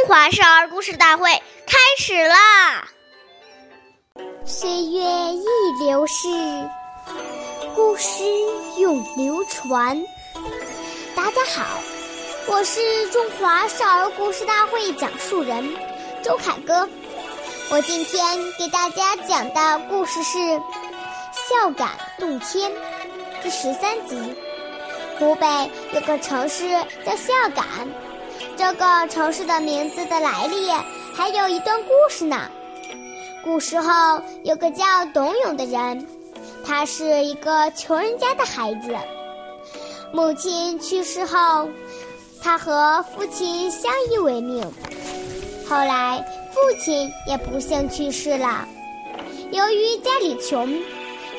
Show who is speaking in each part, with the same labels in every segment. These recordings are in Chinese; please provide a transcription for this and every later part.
Speaker 1: 中华少儿故事大会开始啦！
Speaker 2: 岁月易流逝，故事永流传。大家好，我是中华少儿故事大会讲述人周凯歌。我今天给大家讲的故事是《孝感动天》第十三集。湖北有个城市叫孝感。这个城市的名字的来历还有一段故事呢。古时候有个叫董永的人，他是一个穷人家的孩子。母亲去世后，他和父亲相依为命。后来父亲也不幸去世了。由于家里穷，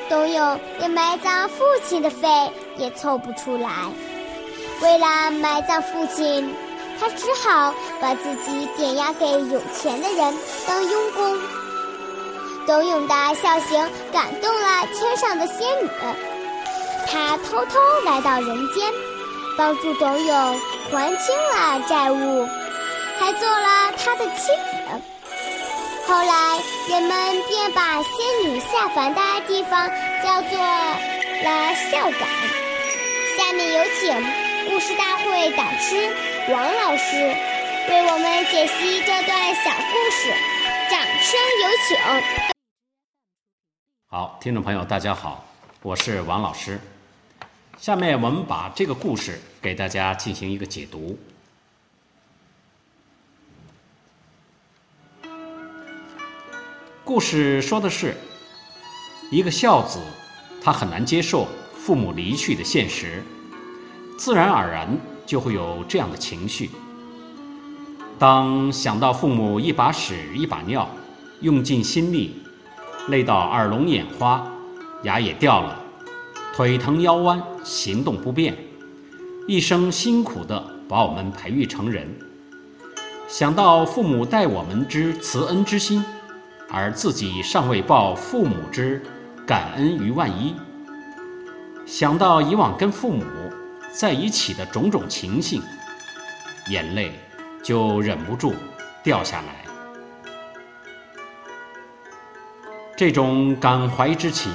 Speaker 2: 董永连埋葬父亲的费也凑不出来。为了埋葬父亲。他只好把自己点押给有钱的人当佣工。董永的孝行感动了天上的仙女，她偷偷来到人间，帮助董永还清了债务，还做了他的妻子。后来人们便把仙女下凡的地方叫做了孝感。下面有请故事大会导师。王老师为我们解析这段小故事，掌声有请。
Speaker 3: 好，听众朋友，大家好，我是王老师。下面我们把这个故事给大家进行一个解读。故事说的是一个孝子，他很难接受父母离去的现实，自然而然。就会有这样的情绪。当想到父母一把屎一把尿，用尽心力，累到耳聋眼花，牙也掉了，腿疼腰弯，行动不便，一生辛苦的把我们培育成人；想到父母待我们之慈恩之心，而自己尚未报父母之感恩于万一；想到以往跟父母。在一起的种种情形，眼泪就忍不住掉下来。这种感怀之情，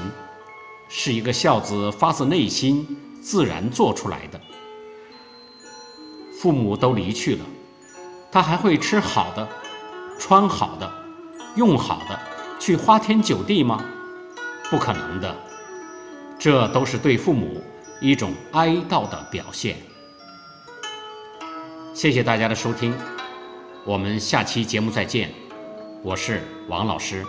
Speaker 3: 是一个孝子发自内心自然做出来的。父母都离去了，他还会吃好的、穿好的、用好的，去花天酒地吗？不可能的。这都是对父母。一种哀悼的表现。谢谢大家的收听，我们下期节目再见。我是王老师。